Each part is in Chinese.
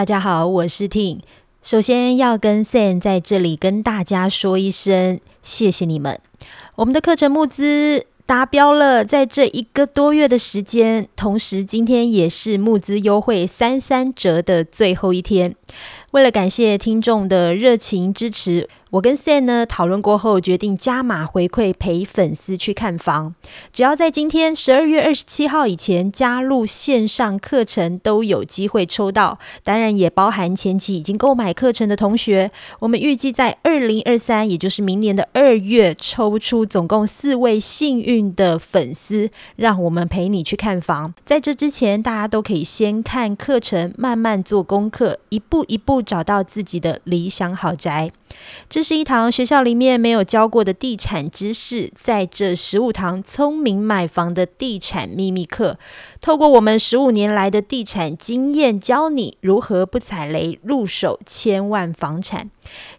大家好，我是 T。首先要跟 Sam 在这里跟大家说一声谢谢你们，我们的课程募资达标了，在这一个多月的时间，同时今天也是募资优惠三三折的最后一天。为了感谢听众的热情支持。我跟 Sam 呢讨论过后，决定加码回馈陪粉丝去看房。只要在今天十二月二十七号以前加入线上课程，都有机会抽到。当然也包含前期已经购买课程的同学。我们预计在二零二三，也就是明年的二月，抽出总共四位幸运的粉丝，让我们陪你去看房。在这之前，大家都可以先看课程，慢慢做功课，一步一步找到自己的理想豪宅。这是一堂学校里面没有教过的地产知识，在这十五堂聪明买房的地产秘密课，透过我们十五年来的地产经验，教你如何不踩雷入手千万房产。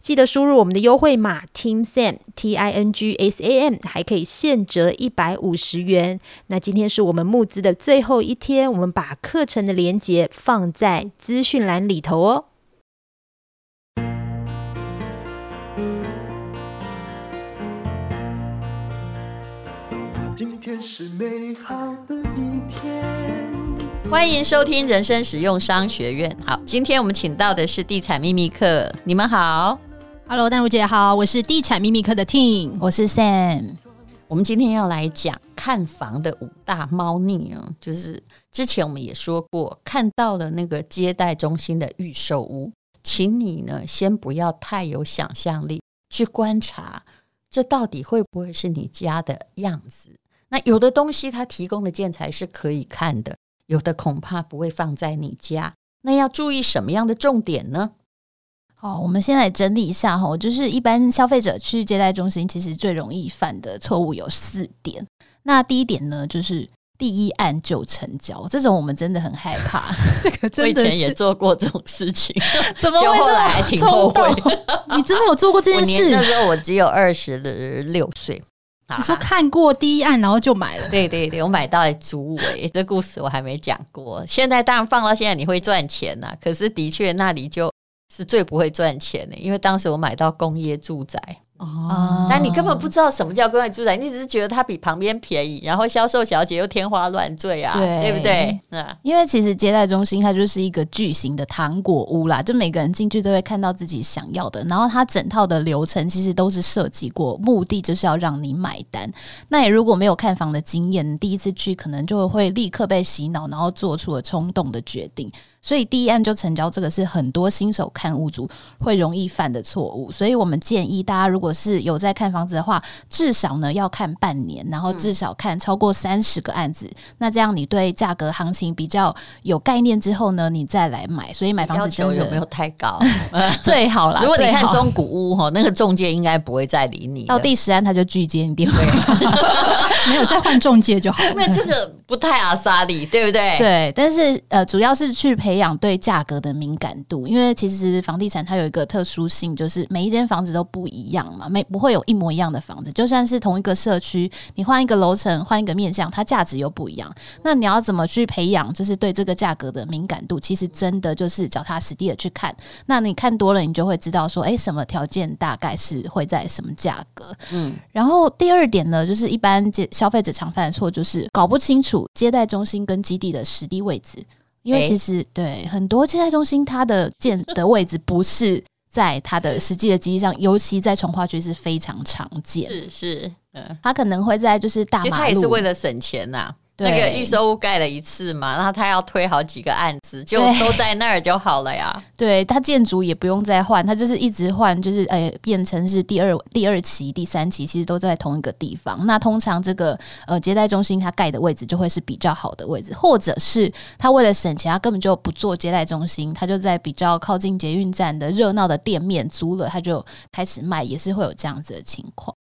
记得输入我们的优惠码 TINGSAM T I N G S A M，还可以现折一百五十元。那今天是我们募资的最后一天，我们把课程的链接放在资讯栏里头哦。天是美好的一天。欢迎收听人生实用商学院。好，今天我们请到的是地产秘密课。你们好，Hello，淡如姐好，我是地产秘密课的 Ting，我是 Sam。我们今天要来讲看房的五大猫腻啊，就是之前我们也说过，看到了那个接待中心的预售屋，请你呢先不要太有想象力去观察，这到底会不会是你家的样子？那有的东西它提供的建材是可以看的，有的恐怕不会放在你家。那要注意什么样的重点呢？好，我们先来整理一下哈，就是一般消费者去接待中心，其实最容易犯的错误有四点。那第一点呢，就是第一案就成交，这种我们真的很害怕。这个真的我以前也做过这种事情，怎么会后来还挺后悔？你真的有做过这件事？那时候我只有二十六岁。你说看过第一案，然后就买了？对对对，我买到了竹尾，这故事我还没讲过。现在当然放到现在你会赚钱呐、啊，可是的确那里就是最不会赚钱的，因为当时我买到工业住宅。哦，那你根本不知道什么叫公寓住宅，你只是觉得它比旁边便宜，然后销售小姐又天花乱坠啊，对，对不对？嗯，因为其实接待中心它就是一个巨型的糖果屋啦，就每个人进去都会看到自己想要的，然后它整套的流程其实都是设计过，目的就是要让你买单。那你如果没有看房的经验，第一次去可能就会立刻被洗脑，然后做出了冲动的决定。所以第一案就成交，这个是很多新手看屋主会容易犯的错误。所以我们建议大家，如果是有在看房子的话，至少呢要看半年，然后至少看超过三十个案子。嗯、那这样你对价格行情比较有概念之后呢，你再来买。所以买房子真的有没有太高？最好啦。如果你看中古屋哈，那个中介应该不会再理你。到第十案他就拒接你电话，没有再换中介就好。因为这个不太阿莎力，对不对？对，但是呃，主要是去培养对价格的敏感度，因为其实房地产它有一个特殊性，就是每一间房子都不一样嘛，没不会有一模一样的房子。就算是同一个社区，你换一个楼层，换一个面向，它价值又不一样。那你要怎么去培养，就是对这个价格的敏感度？其实真的就是脚踏实地的去看。那你看多了，你就会知道说，哎，什么条件大概是会在什么价格？嗯。然后第二点呢，就是一般消费者常犯的错，就是搞不清楚接待中心跟基地的实地位置。因为其实、欸、对很多接待中心，它的建 的位置不是在它的实际的基地上，尤其在从化区是非常常见。是是，嗯，它可能会在就是大马路，其实它也是为了省钱呐、啊。那个预售屋盖了一次嘛，然后他要推好几个案子，就都在那儿就好了呀。对，他建筑也不用再换，他就是一直换，就是呃变成是第二第二期、第三期，其实都在同一个地方。那通常这个呃接待中心它盖的位置就会是比较好的位置，或者是他为了省钱，他根本就不做接待中心，他就在比较靠近捷运站的热闹的店面租了，他就开始卖，也是会有这样子的情况。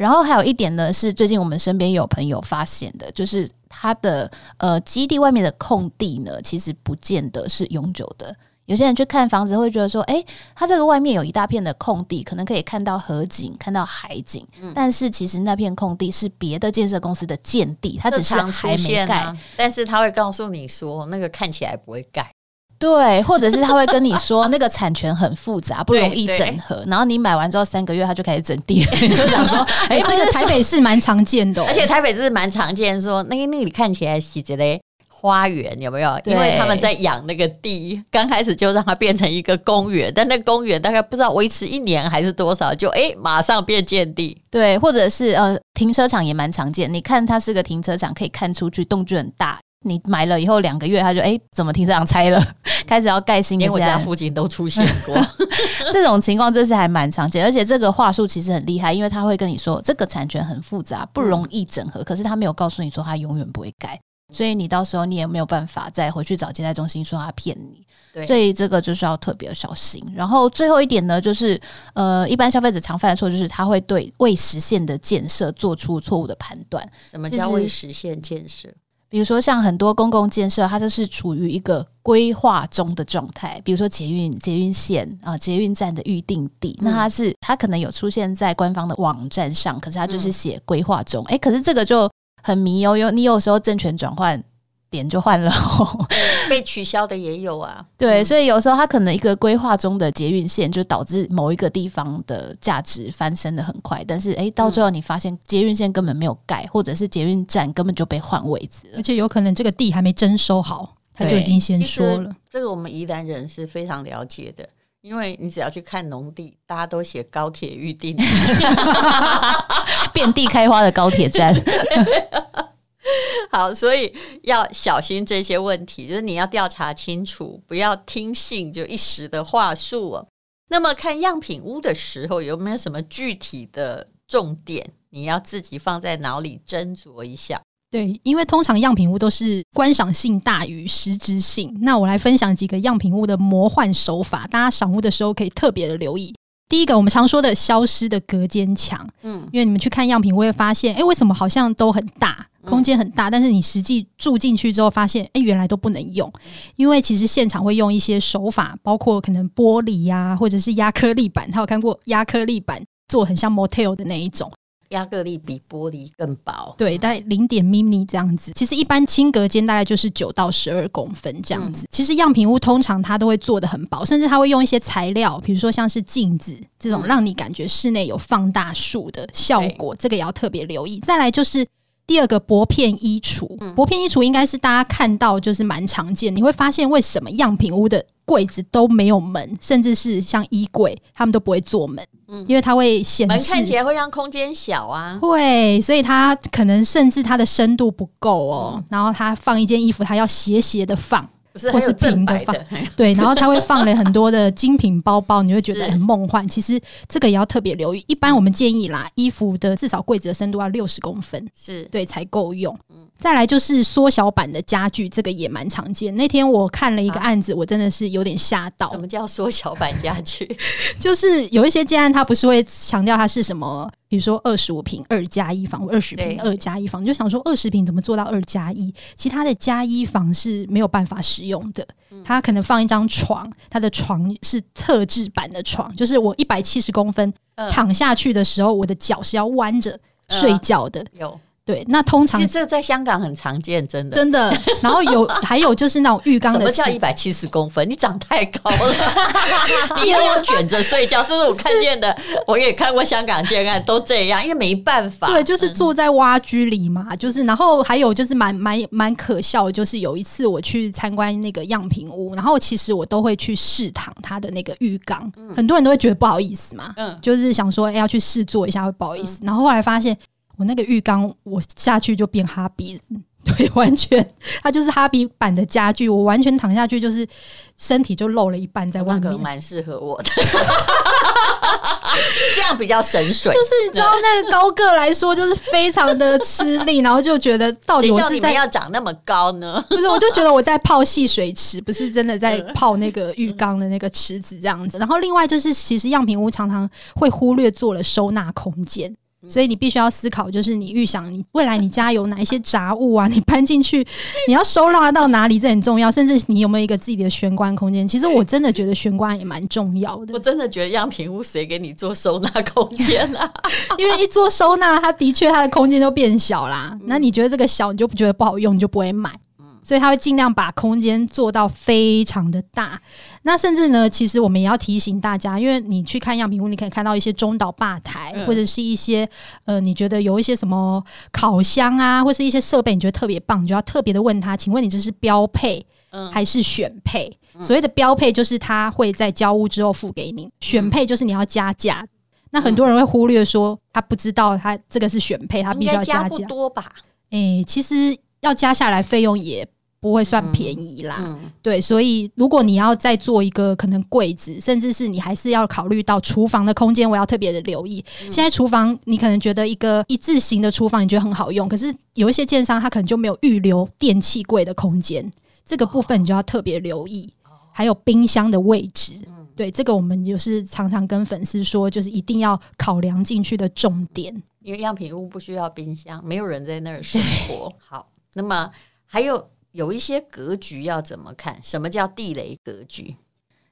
然后还有一点呢，是最近我们身边有朋友发现的，就是他的呃基地外面的空地呢，其实不见得是永久的。有些人去看房子会觉得说，诶，他这个外面有一大片的空地，可能可以看到河景、看到海景，嗯、但是其实那片空地是别的建设公司的建地，它只是还没盖，但是他会告诉你说，那个看起来不会盖。对，或者是他会跟你说 那个产权很复杂，不容易整合，然后你买完之后三个月他就开始整地，你 就想说，哎、欸，这个台北市蛮常见的、哦，而且台北市蛮常见，说那个那里看起来是这类花园有没有？因为他们在养那个地，刚开始就让它变成一个公园，但那公园大概不知道维持一年还是多少，就哎、欸、马上变建地。对，或者是呃停车场也蛮常见，你看它是个停车场，可以看出去，动距很大。你买了以后两个月，他就哎、欸，怎么停车场拆了？开始要盖新的。连我家附近都出现过 这种情况，就是还蛮常见。而且这个话术其实很厉害，因为他会跟你说这个产权很复杂，不容易整合。嗯、可是他没有告诉你说他永远不会改，所以你到时候你也没有办法再回去找接待中心说他骗你。对，所以这个就是要特别小心。然后最后一点呢，就是呃，一般消费者常犯的错就是他会对未实现的建设做出错误的判断。什么叫未实现建设？比如说，像很多公共建设，它就是处于一个规划中的状态。比如说捷运、捷运线啊、捷运站的预定地，那它是它可能有出现在官方的网站上，可是它就是写规划中。哎、嗯，可是这个就很迷哦，有你有时候政权转换。点就换了，被取消的也有啊。对，所以有时候它可能一个规划中的捷运线，就导致某一个地方的价值翻身的很快，但是诶，到最后你发现捷运线根本没有盖，或者是捷运站根本就被换位置，而且有可能这个地还没征收好，他就已经先说了。这个我们宜兰人是非常了解的，因为你只要去看农地，大家都写高铁预定，遍地开花的高铁站。好，所以要小心这些问题，就是你要调查清楚，不要听信就一时的话术哦。那么看样品屋的时候，有没有什么具体的重点？你要自己放在脑里斟酌一下。对，因为通常样品屋都是观赏性大于实质性。那我来分享几个样品屋的魔幻手法，大家赏屋的时候可以特别的留意。第一个，我们常说的消失的隔间墙，嗯，因为你们去看样品屋会发现，哎，为什么好像都很大？空间很大，但是你实际住进去之后，发现哎，原来都不能用，因为其实现场会用一些手法，包括可能玻璃呀、啊，或者是压克力板。他有看过压克力板做很像 motel 的那一种，压克力比玻璃更薄，对，大概零点 mini 这样子。其实一般轻隔间大概就是九到十二公分这样子。其实样品屋通常它都会做得很薄，甚至它会用一些材料，比如说像是镜子这种，让你感觉室内有放大术的效果，这个也要特别留意。再来就是。第二个薄片衣橱，薄片衣橱应该是大家看到就是蛮常见。你会发现为什么样品屋的柜子都没有门，甚至是像衣柜，他们都不会做门，因为它会显示门看起来会让空间小啊。会，所以它可能甚至它的深度不够哦。然后它放一件衣服，它要斜斜的放。或是平的放，对，然后他会放了很多的精品包包，你会觉得很梦幻。其实这个也要特别留意。一般我们建议啦，衣服的至少柜子的深度要六十公分，是对才够用。再来就是缩小版的家具，这个也蛮常见。那天我看了一个案子，我真的是有点吓到。什么叫缩小版家具？就是有一些建案，它不是会强调它是什么？比如说二十五平二加一房，二十平二加一房，你就想说二十平怎么做到二加一？其他的加一房是没有办法使用的。它可能放一张床，它的床是特制版的床，就是我一百七十公分躺下去的时候，我的脚是要弯着睡觉的。有。对，那通常其实这个在香港很常见，真的真的。然后有 还有就是那种浴缸的，什么叫一百七十公分？你长太高了，你都要卷着睡觉。这是我看见的，我也看过香港建案都这样，因为没办法。对，就是坐在蛙居里嘛，就是。然后还有就是蛮蛮蛮可笑的，就是有一次我去参观那个样品屋，然后其实我都会去试躺他的那个浴缸，很多人都会觉得不好意思嘛，嗯，就是想说哎要去试坐一下会不好意思，然后后来发现。我那个浴缸，我下去就变哈比，对，完全它就是哈比版的家具。我完全躺下去，就是身体就露了一半在外面，蛮适合我的，这样比较省水。就是你知道，那个高个来说，就是非常的吃力，然后就觉得到底我是在要长那么高呢？不是，我就觉得我在泡戏水池，不是真的在泡那个浴缸的那个池子这样子。然后另外就是，其实样品屋常常会忽略做了收纳空间。所以你必须要思考，就是你预想你未来你家有哪一些杂物啊？你搬进去，你要收纳到哪里？这很重要。甚至你有没有一个自己的玄关空间？其实我真的觉得玄关也蛮重要的。我真的觉得样品屋谁给你做收纳空间啊？因为一做收纳，它的确它的空间就变小啦。那你觉得这个小，你就不觉得不好用，你就不会买。所以他会尽量把空间做到非常的大。那甚至呢，其实我们也要提醒大家，因为你去看样品屋，你可以看到一些中岛吧台，嗯、或者是一些呃，你觉得有一些什么烤箱啊，或是一些设备，你觉得特别棒，你就要特别的问他，请问你这是标配还是选配？嗯、所谓的标配就是他会在交屋之后付给你，选配就是你要加价。那很多人会忽略说，他不知道他这个是选配，他必须要加价。多吧？诶、欸，其实要加下来费用也不会算便宜啦。嗯嗯、对，所以如果你要再做一个可能柜子，甚至是你还是要考虑到厨房的空间，我要特别的留意。嗯、现在厨房你可能觉得一个一字型的厨房你觉得很好用，可是有一些建商他可能就没有预留电器柜的空间，这个部分你就要特别留意。哦、还有冰箱的位置。嗯对，这个我们就是常常跟粉丝说，就是一定要考量进去的重点。因为样品屋不需要冰箱，没有人在那儿生活。好，那么还有有一些格局要怎么看？什么叫地雷格局？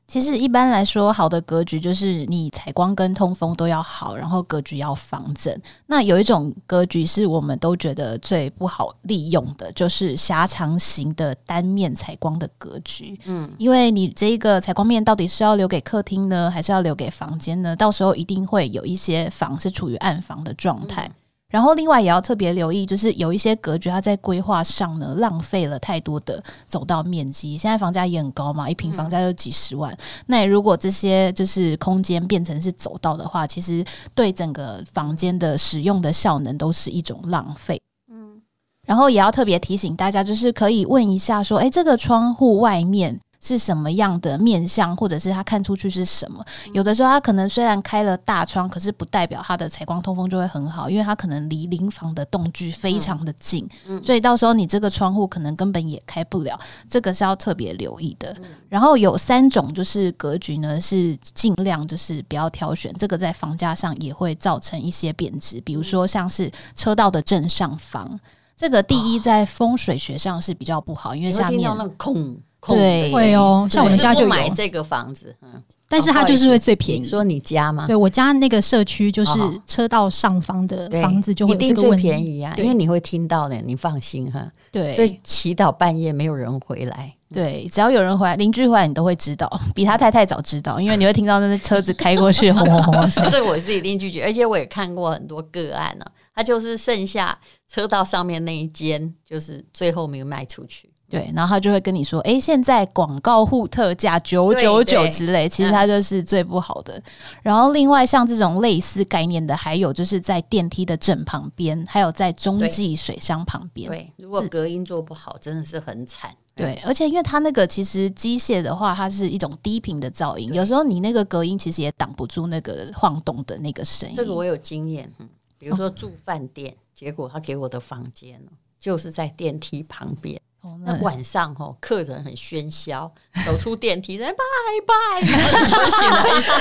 其实一般来说，好的格局就是你采光跟通风都要好，然后格局要方正。那有一种格局是我们都觉得最不好利用的，就是狭长型的单面采光的格局。嗯，因为你这一个采光面到底是要留给客厅呢，还是要留给房间呢？到时候一定会有一些房是处于暗房的状态。嗯然后，另外也要特别留意，就是有一些格局，它在规划上呢，浪费了太多的走道面积。现在房价也很高嘛，一平房价就几十万。嗯、那如果这些就是空间变成是走道的话，其实对整个房间的使用的效能都是一种浪费。嗯，然后也要特别提醒大家，就是可以问一下说，诶，这个窗户外面。是什么样的面相，或者是他看出去是什么？有的时候他可能虽然开了大窗，可是不代表他的采光通风就会很好，因为他可能离邻房的栋距非常的近，嗯嗯、所以到时候你这个窗户可能根本也开不了，这个是要特别留意的。嗯、然后有三种就是格局呢，是尽量就是不要挑选，这个在房价上也会造成一些贬值，比如说像是车道的正上方，这个第一在风水学上是比较不好，因为下面空。对，会哦，像我们家就买这个房子，嗯，但是它就是会最便宜。说你家吗？对，我家那个社区就是车道上方的房子就会有这个问题，一定最便宜啊，因为你会听到的，你放心哈。对，所以祈祷半夜没有人回来，对，只要有人回来，邻居回来你都会知道，比他太太早知道，因为你会听到那个车子开过去 轰轰轰声。这我是一定拒绝，而且我也看过很多个案呢，他就是剩下车道上面那一间，就是最后没有卖出去。对，然后他就会跟你说：“诶，现在广告户特价九九九之类，其实它就是最不好的。嗯、然后另外像这种类似概念的，还有就是在电梯的正旁边，还有在中继水箱旁边。对，如果隔音做不好，真的是很惨。对，而且因为它那个其实机械的话，它是一种低频的噪音，有时候你那个隔音其实也挡不住那个晃动的那个声音。这个我有经验，比如说住饭店，哦、结果他给我的房间就是在电梯旁边。”那晚上吼，客人很喧嚣，走出电梯，人拜拜，然后就醒了一次。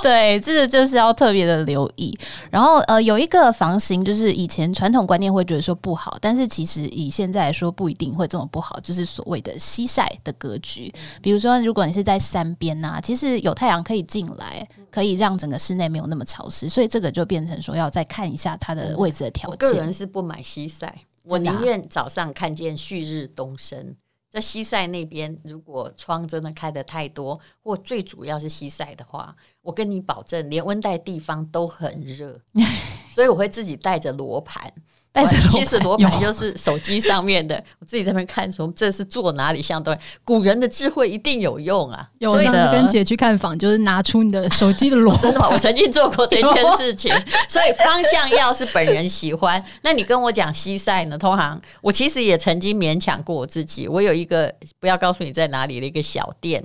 对，这个就是要特别的留意。然后呃，有一个房型，就是以前传统观念会觉得说不好，但是其实以现在来说不一定会这么不好，就是所谓的西晒的格局。比如说，如果你是在山边呐、啊，其实有太阳可以进来，可以让整个室内没有那么潮湿，所以这个就变成说要再看一下它的位置的条件。我个人是不买西晒。我宁愿早上看见旭日东升，在西晒那边，如果窗真的开得太多，或最主要是西晒的话，我跟你保证，连温带地方都很热，所以我会自己带着罗盘。但是其实罗盘就是手机上面的，我自己在那边看说这是坐哪里像对，古人的智慧一定有用啊！有的，跟姐去看房，就是拿出你的手机的罗盘。真的吗？我曾经做过 这件事情，所以方向要是本人喜欢，那你跟我讲西晒呢？通常我其实也曾经勉强过我自己，我有一个不要告诉你在哪里的一个小店，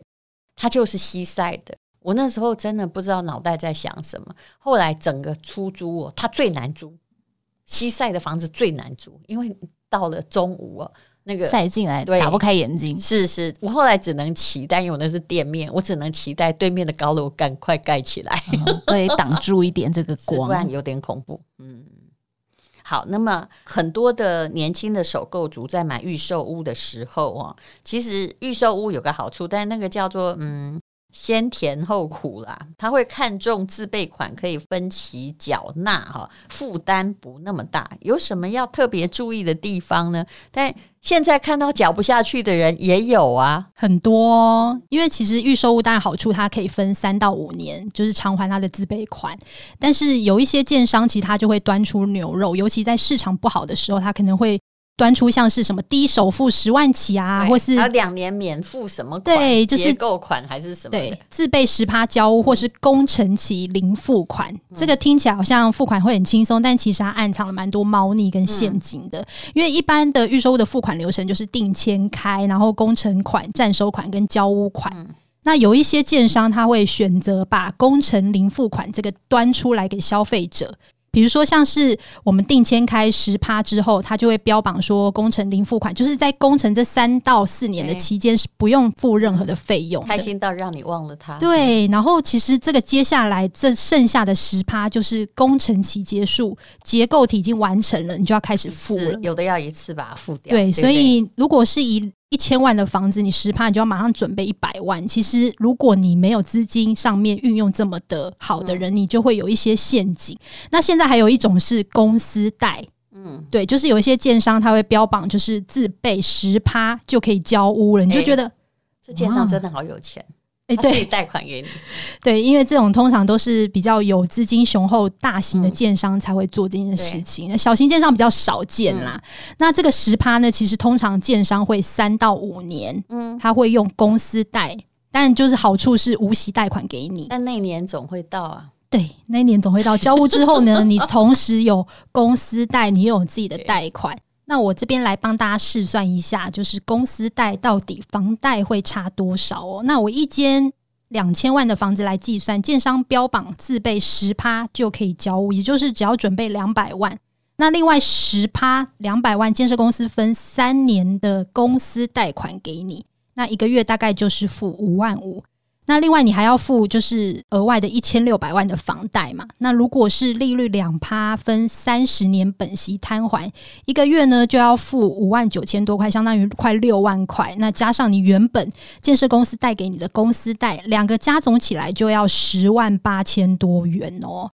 它就是西晒的。我那时候真的不知道脑袋在想什么，后来整个出租哦，它最难租。西晒的房子最难租，因为到了中午哦，那个晒进来打不开眼睛。是是，我后来只能期待，因为我那是店面，我只能期待对面的高楼赶快盖起来，嗯、对，挡住一点这个光，不然有点恐怖。嗯，好，那么很多的年轻的首购族在买预售屋的时候哦，其实预售屋有个好处，但那个叫做嗯先甜后苦啦，他会看重自备款可以分期缴纳哈，负担不那么大。有什么要特别注意的地方呢？但现在看到缴不下去的人也有啊，很多哦。因为其实预售屋当然好处，它可以分三到五年，就是偿还它的自备款。但是有一些建商，其实他就会端出牛肉，尤其在市场不好的时候，他可能会。端出像是什么低首付十万起啊，或是两年免付什么款，对，就是结构款还是什么？对，自备十趴交屋，或是工程期零付款，嗯、这个听起来好像付款会很轻松，但其实它暗藏了蛮多猫腻跟陷阱的。嗯、因为一般的预售屋的付款流程就是定签开，然后工程款、占收款跟交屋款。嗯、那有一些建商他会选择把工程零付款这个端出来给消费者。比如说，像是我们定签开十趴之后，他就会标榜说工程零付款，就是在工程这三到四年的期间是不用付任何的费用。开心到让你忘了他。对，然后其实这个接下来这剩下的十趴就是工程期结束，结构体已经完成了，你就要开始付了。有的要一次把它付掉。对，所以如果是以一千万的房子，你十趴，你就要马上准备一百万。其实，如果你没有资金上面运用这么的好的人，嗯、你就会有一些陷阱。那现在还有一种是公司贷，嗯，对，就是有一些建商他会标榜，就是自备十趴就可以交屋了，你就觉得、欸、这建商真的好有钱。哎，对，贷款给你，对，因为这种通常都是比较有资金雄厚、大型的建商才会做这件事情，嗯、小型建商比较少见啦。嗯、那这个十趴呢，其实通常建商会三到五年，嗯，他会用公司贷，但就是好处是无息贷款给你，但那年总会到啊，对，那年总会到。交屋之后呢，你同时有公司贷，你又有自己的贷款。那我这边来帮大家试算一下，就是公司贷到底房贷会差多少哦？那我一间两千万的房子来计算，建商标榜自备十趴就可以交屋，也就是只要准备两百万。那另外十趴两百万，建设公司分三年的公司贷款给你，那一个月大概就是付五万五。那另外你还要付就是额外的一千六百万的房贷嘛？那如果是利率两趴分三十年本息摊还，一个月呢就要付五万九千多块，相当于快六万块。那加上你原本建设公司贷给你的公司贷，两个加总起来就要十万八千多元哦。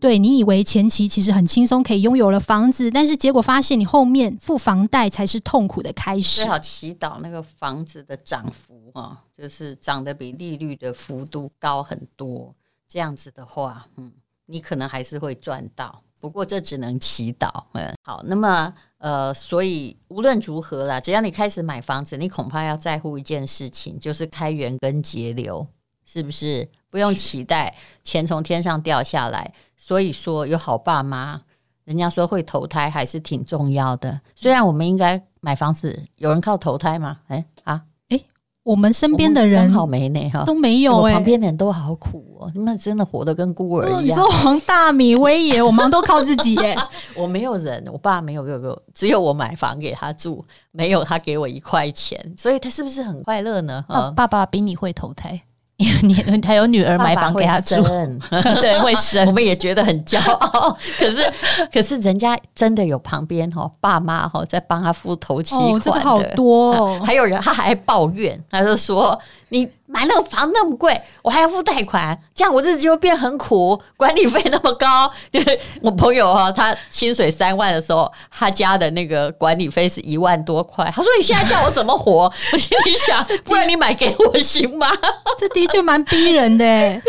对，你以为前期其实很轻松可以拥有了房子，但是结果发现你后面付房贷才是痛苦的开始。最好祈祷那个房子的涨幅啊，就是涨得比利率的幅度高很多，这样子的话，嗯，你可能还是会赚到。不过这只能祈祷。嗯，好，那么呃，所以无论如何啦，只要你开始买房子，你恐怕要在乎一件事情，就是开源跟节流，是不是？不用期待钱从天上掉下来。所以说，有好爸妈，人家说会投胎还是挺重要的。虽然我们应该买房子，有人靠投胎吗？哎啊，哎，我们身边的人好没呢哈，都没有哎，旁边的人都好苦哦，你们真的活得跟孤儿一样。你说黄大米、威爷，我们都靠自己 耶。我没有人，我爸没有没有没有，只有我买房给他住，没有他给我一块钱，所以他是不是很快乐呢？啊，爸爸比你会投胎。因 为你 他有女儿买房给他住，对，会生，我们也觉得很骄傲。可是，可是人家真的有旁边哈爸妈哈在帮他付头期款的，哦，这个好多哦。还有人他还抱怨，他就说你。买那个房那么贵，我还要付贷款，这样我日子就会变很苦。管理费那么高，就是我朋友哈，他薪水三万的时候，他家的那个管理费是一万多块。他说：“你现在叫我怎么活？”我心里想：“不然你买给我行吗？” 这的确蛮逼人的。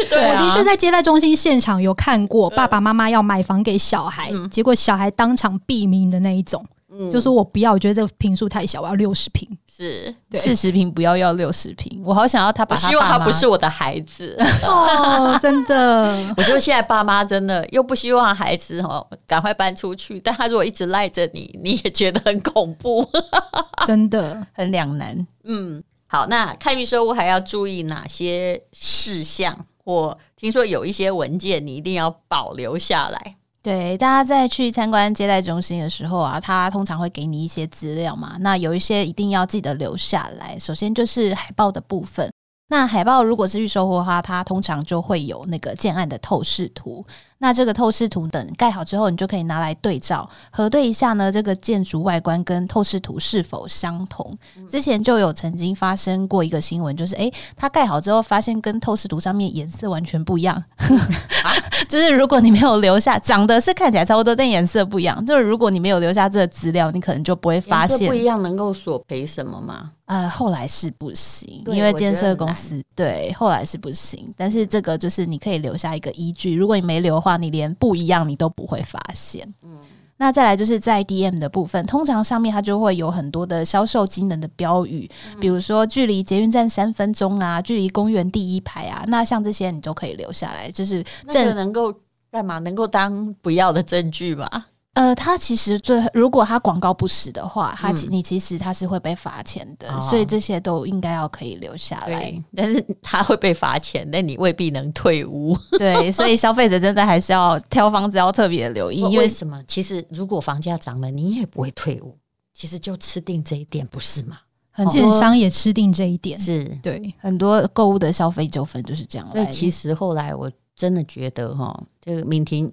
对啊，我的确在接待中心现场有看过爸爸妈妈要买房给小孩，嗯、结果小孩当场毙命的那一种。嗯，就说我不要，我觉得这个坪数太小，我要六十坪，是四十平，不要要六十平。我好想要他把他，我希望他不是我的孩子 哦，真的。我觉得现在爸妈真的又不希望孩子哦赶快搬出去，但他如果一直赖着你，你也觉得很恐怖，真的很两难。嗯，好，那看预售屋还要注意哪些事项？我听说有一些文件你一定要保留下来。对，大家在去参观接待中心的时候啊，他通常会给你一些资料嘛。那有一些一定要记得留下来。首先就是海报的部分，那海报如果是预售货的话，它通常就会有那个建案的透视图。那这个透视图等盖好之后，你就可以拿来对照核对一下呢，这个建筑外观跟透视图是否相同。之前就有曾经发生过一个新闻，就是诶，它盖好之后发现跟透视图上面颜色完全不一样。啊、就是如果你没有留下，长得是看起来差不多，但颜色不一样。就是如果你没有留下这个资料，你可能就不会发现。不一样能够索赔什么吗？呃，后来是不行，因为建设公司对后来是不行。但是这个就是你可以留下一个依据，如果你没留的话，你连不一样你都不会发现。嗯，那再来就是在 DM 的部分，通常上面它就会有很多的销售机能的标语，嗯、比如说距离捷运站三分钟啊，距离公园第一排啊，那像这些你都可以留下来，就是这能够干嘛？能够当不要的证据吧？呃，它其实最如果它广告不实的话，它其、嗯、你其实它是会被罚钱的，哦、所以这些都应该要可以留下来。但是 他会被罚钱，但你未必能退屋。对，所以消费者真的还是要挑房子要特别留意。因为，为什么？其实如果房价涨了，你也不会退屋。其实就吃定这一点，不是吗？很多建商也吃定这一点，是对很多购物的消费纠纷就是这样。所以其实后来我真的觉得哈，这个敏婷。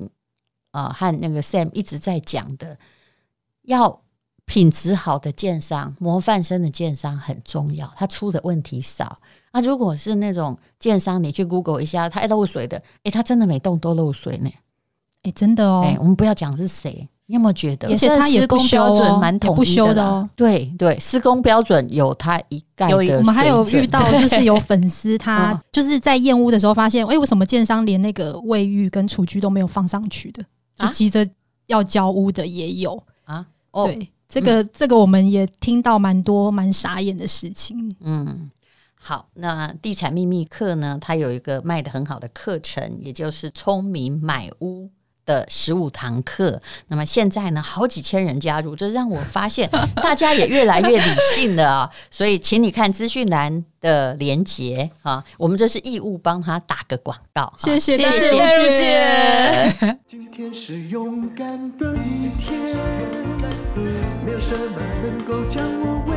啊，和那个 Sam 一直在讲的，要品质好的建商、模范生的建商很重要，他出的问题少。那、啊、如果是那种建商，你去 Google 一下，他爱漏水的，诶，他真的每栋都漏水呢。诶，真的哦。诶，我们不要讲是谁，你有没有觉得？而且他施工标准蛮统一的哦。对对，施工标准有他一概的。有，我们还有遇到，就是有粉丝 他就是在验屋的时候发现，诶，为什么建商连那个卫浴跟厨具都没有放上去的？就急着要交屋的也有。啊，哦、对，这个、嗯、这个我们也听到蛮多蛮傻眼的事情。嗯，好，那地产秘密课呢，它有一个卖的很好的课程，也就是聪明买屋的十五堂课，那么现在呢，好几千人加入，这让我发现 大家也越来越理性了啊！所以，请你看资讯栏的连结啊，我们这是义务帮他打个广告，谢谢，谢谢。今天是勇敢的一天，没有什么能够将我为